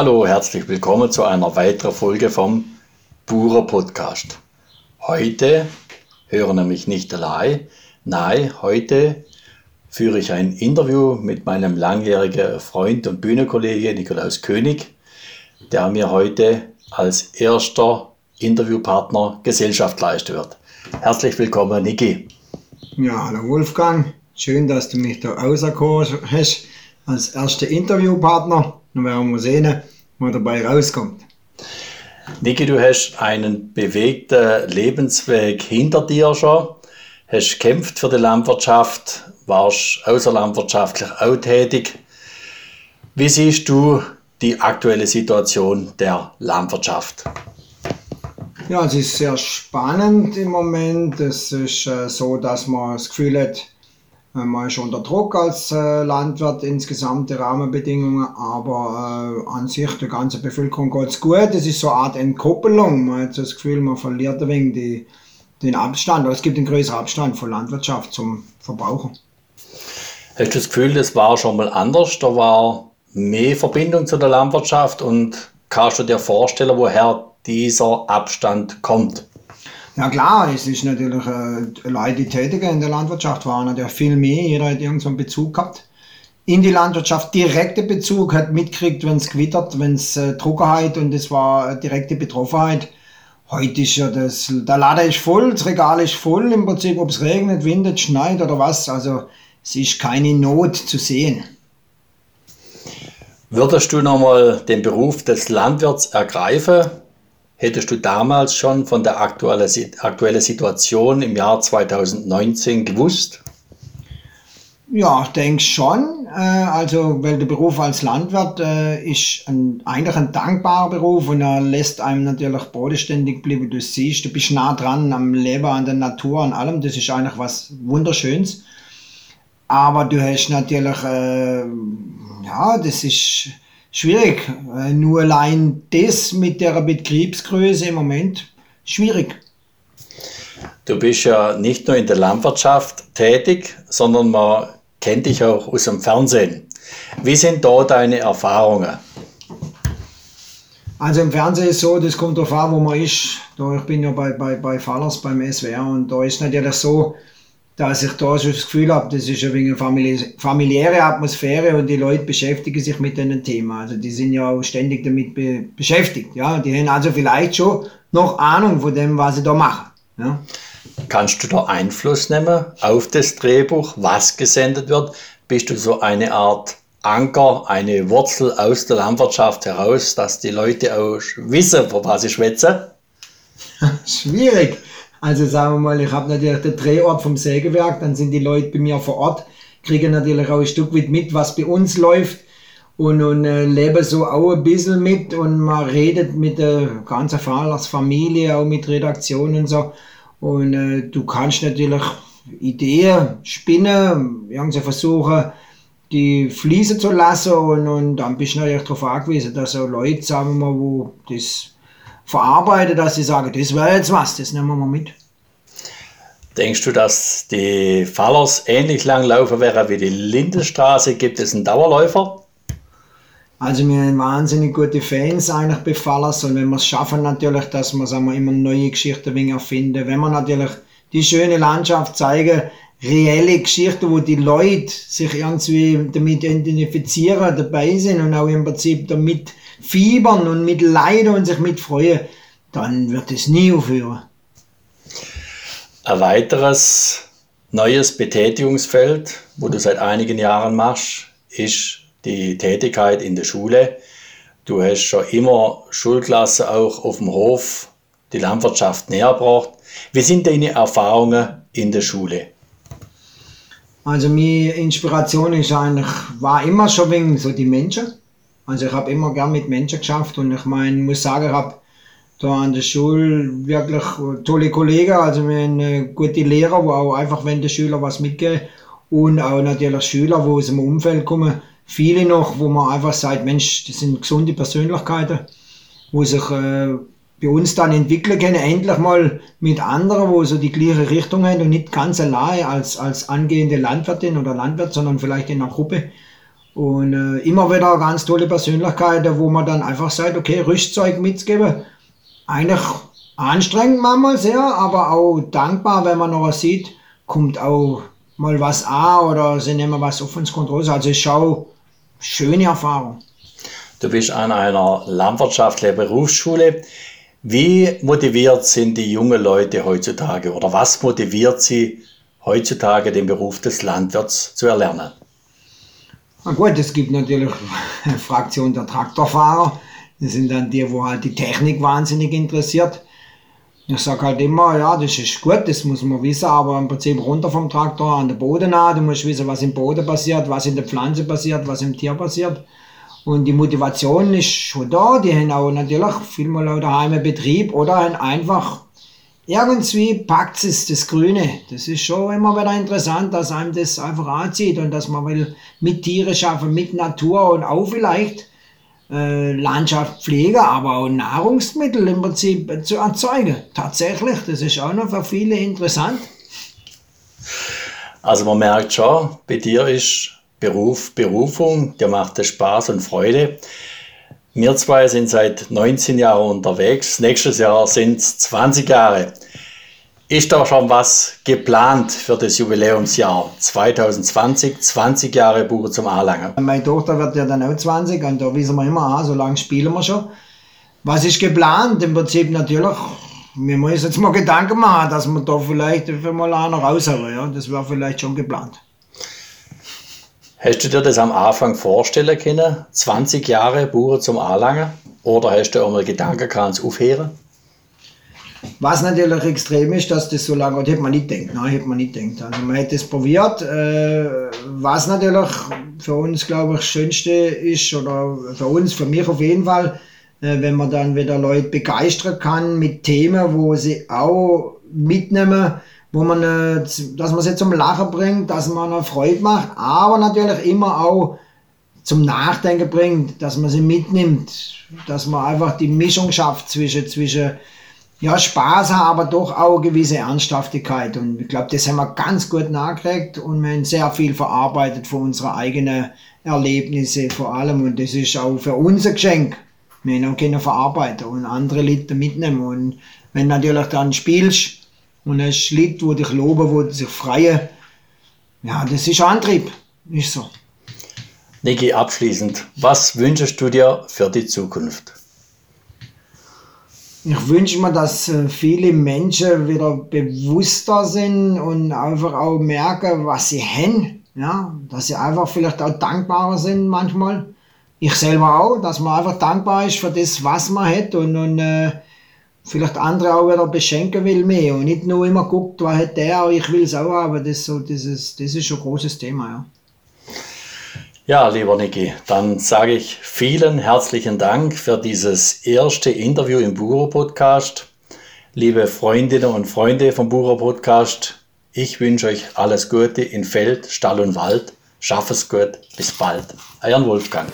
Hallo, herzlich willkommen zu einer weiteren Folge vom Burer Podcast. Heute höre nämlich nicht allein, nein, heute führe ich ein Interview mit meinem langjährigen Freund und Bühnenkollege Nikolaus König, der mir heute als erster Interviewpartner Gesellschaft leisten wird. Herzlich willkommen, Niki. Ja, hallo Wolfgang. Schön, dass du mich da auserkoren hast als erster Interviewpartner. Dann werden wir sehen, was dabei rauskommt. Niki, du hast einen bewegten Lebensweg hinter dir schon, hast gekämpft für die Landwirtschaft, warst außerlandwirtschaftlich auch tätig. Wie siehst du die aktuelle Situation der Landwirtschaft? Ja, es ist sehr spannend im Moment. Es ist äh, so, dass man das Gefühl hat, äh, man ist unter Druck als äh, Landwirt, insgesamt die Rahmenbedingungen, aber äh, an sich der ganzen Bevölkerung geht es gut. Es ist so eine Art Entkoppelung. Man hat das Gefühl, man verliert ein wenig die, den Abstand, oder es gibt einen größeren Abstand von Landwirtschaft zum Verbraucher. Hast du das Gefühl, das war schon mal anders? Da war mehr Verbindung zu der Landwirtschaft und kannst du dir vorstellen, woher dieser Abstand kommt? Ja klar, es ist natürlich, äh, Leute, die tätigen in der Landwirtschaft waren natürlich viel mehr, jeder hat irgendeinen Bezug gehabt. In die Landwirtschaft direkte Bezug, hat mitgekriegt, wenn es gewittert, wenn es äh, Trockenheit und es war direkte Betroffenheit. Heute ist ja das, der Lader ist voll, das Regal ist voll, im Prinzip, ob es regnet, windet, schneit oder was, also es ist keine Not zu sehen. Würdest du nochmal den Beruf des Landwirts ergreifen? Hättest du damals schon von der aktuellen Situation im Jahr 2019 gewusst? Ja, ich denke schon. Äh, also, weil der Beruf als Landwirt äh, ist ein, eigentlich ein dankbarer Beruf und er lässt einem natürlich bodenständig bleiben. Du siehst, du bist nah dran am Leben, an der Natur, an allem. Das ist eigentlich was Wunderschönes. Aber du hast natürlich, äh, ja, das ist schwierig. Nur allein das mit der Betriebsgröße im Moment schwierig. Du bist ja nicht nur in der Landwirtschaft tätig, sondern man kennt dich auch aus dem Fernsehen. Wie sind da deine Erfahrungen? Also im Fernsehen ist so, das kommt darauf an, wo man ist. Da, ich bin ja bei, bei, bei Fallers beim SWR und da ist natürlich so, dass ich da so das Gefühl habe, das ist ein wenig eine familiäre Atmosphäre und die Leute beschäftigen sich mit einem Thema. Also die sind ja auch ständig damit be beschäftigt. Ja? Die haben also vielleicht schon noch Ahnung von dem, was sie da machen. Ja? Kannst du da Einfluss nehmen auf das Drehbuch, was gesendet wird? Bist du so eine Art Anker, eine Wurzel aus der Landwirtschaft heraus, dass die Leute auch wissen, vor was sie schwätzen? Schwierig. Also sagen wir mal, ich habe natürlich den Drehort vom Sägewerk, dann sind die Leute bei mir vor Ort, kriegen natürlich auch ein Stück weit mit, was bei uns läuft und, und äh, leben so auch ein bisschen mit und man redet mit der ganzen Familie, auch mit Redaktion und so. Und äh, du kannst natürlich Ideen spinnen, irgendwie versuchen, die fließen zu lassen und, und dann bist du natürlich darauf angewiesen, dass so Leute, sagen wir mal, wo das verarbeite, dass sie sagen, das wäre jetzt was, das nehmen wir mal mit. Denkst du, dass die Fallers ähnlich lang laufen wäre wie die Lindenstraße? Gibt es einen Dauerläufer? Also wir haben wahnsinnig gute Fans eigentlich bei Fallers und wenn wir es schaffen natürlich, dass wir, sagen wir immer neue Geschichten erfinden, wenn wir natürlich die schöne Landschaft zeigen, reelle Geschichten, wo die Leute sich irgendwie damit identifizieren, dabei sind und auch im Prinzip damit fiebern und mit leiden und sich mit freuen, dann wird es nie aufhören. Ein weiteres neues Betätigungsfeld, wo du seit einigen Jahren machst, ist die Tätigkeit in der Schule. Du hast schon immer Schulklassen auch auf dem Hof die Landwirtschaft näher gebracht. Wie sind deine Erfahrungen in der Schule? Also meine Inspiration ist eigentlich, war immer schon wegen so die Menschen. Also ich habe immer gern mit Menschen geschafft und ich meine, muss sagen, ich habe da an der Schule wirklich tolle Kollegen, also wir haben gute Lehrer, wo auch einfach, wenn der Schüler was mitgehen und auch natürlich Schüler, wo aus dem Umfeld kommen, viele noch, wo man einfach sagt, Mensch, das sind gesunde Persönlichkeiten, wo sich äh, bei uns dann entwickeln können, endlich mal mit anderen, wo so die gleiche Richtung haben und nicht ganz allein als, als angehende Landwirtin oder Landwirt, sondern vielleicht in einer Gruppe Und äh, immer wieder ganz tolle Persönlichkeiten, wo man dann einfach sagt, okay, Rüstzeug mitzugeben. Eigentlich anstrengend manchmal sehr, aber auch dankbar, wenn man noch sieht, kommt auch mal was an oder sie nehmen was auf uns Kontrolle. Also ich schaue, schöne Erfahrung. Du bist an einer landwirtschaftlichen Berufsschule. Wie motiviert sind die jungen Leute heutzutage oder was motiviert sie heutzutage, den Beruf des Landwirts zu erlernen? Na gut, es gibt natürlich eine Fraktion der Traktorfahrer. Das sind dann die, wo halt die Technik wahnsinnig interessiert. Ich sage halt immer, ja, das ist gut, das muss man wissen, aber im Prinzip runter vom Traktor an den Boden an. Du musst wissen, was im Boden passiert, was in der Pflanze passiert, was im Tier passiert. Und die Motivation ist schon da. Die haben auch natürlich vielmal auch daheim einen Betrieb oder haben einfach irgendwie packt es das Grüne. Das ist schon immer wieder interessant, dass einem das einfach anzieht und dass man will mit Tiere schaffen, mit Natur und auch vielleicht äh, Landschaft aber auch Nahrungsmittel im Prinzip zu erzeugen. Tatsächlich, das ist auch noch für viele interessant. Also man merkt schon, bei dir ist Beruf Berufung, dir macht es Spaß und Freude. Wir zwei sind seit 19 Jahren unterwegs. Nächstes Jahr sind es 20 Jahre. Ist da schon was geplant für das Jubiläumsjahr 2020, 20 Jahre Buche zum Anlangen? Meine Tochter wird ja dann auch 20 und da wissen wir immer, so lange spielen wir schon. Was ist geplant? Im Prinzip natürlich, wir müssen jetzt mal Gedanken machen, dass wir da vielleicht mal einer raushauen. Ja? Das wäre vielleicht schon geplant. Hast du dir das am Anfang vorstellen können, 20 Jahre Buche zum Anlangen? Oder hast du auch mal Gedanken gehabt, aufhören? Was natürlich extrem ist, dass das so lange, das hätte man nicht gedacht, nein, hätte man nicht gedacht. Also man hätte es probiert, äh, was natürlich für uns, glaube ich, das Schönste ist, oder für uns, für mich auf jeden Fall, äh, wenn man dann wieder Leute begeistern kann mit Themen, wo sie auch mitnehmen, wo man, äh, dass man sie zum Lachen bringt, dass man eine Freude macht, aber natürlich immer auch zum Nachdenken bringt, dass man sie mitnimmt, dass man einfach die Mischung schafft zwischen, zwischen ja, Spaß haben, aber doch auch gewisse Ernsthaftigkeit. Und ich glaube, das haben wir ganz gut nachgekriegt und wir haben sehr viel verarbeitet von unseren eigenen Erlebnissen vor allem. Und das ist auch für uns ein Geschenk. Wir haben können verarbeiten und andere Leute mitnehmen. Und wenn natürlich dann spielst und ein Lied, wo dich loben, wo dich freuen, ja, das ist Antrieb. Ist so. Niki, abschließend, was wünschst du dir für die Zukunft? Ich wünsche mir, dass äh, viele Menschen wieder bewusster sind und einfach auch merken, was sie haben. Ja, dass sie einfach vielleicht auch dankbarer sind manchmal. Ich selber auch, dass man einfach dankbar ist für das, was man hat und, und äh, vielleicht andere auch wieder beschenken will mehr und nicht nur immer guckt, was hat der, ich will es auch haben. Das, so, dieses, das ist schon ein großes Thema. Ja. Ja, lieber Niki, dann sage ich vielen herzlichen Dank für dieses erste Interview im Buro Podcast. Liebe Freundinnen und Freunde vom Buro Podcast, ich wünsche euch alles Gute in Feld, Stall und Wald. Schaff es gut. Bis bald. Euer Wolfgang.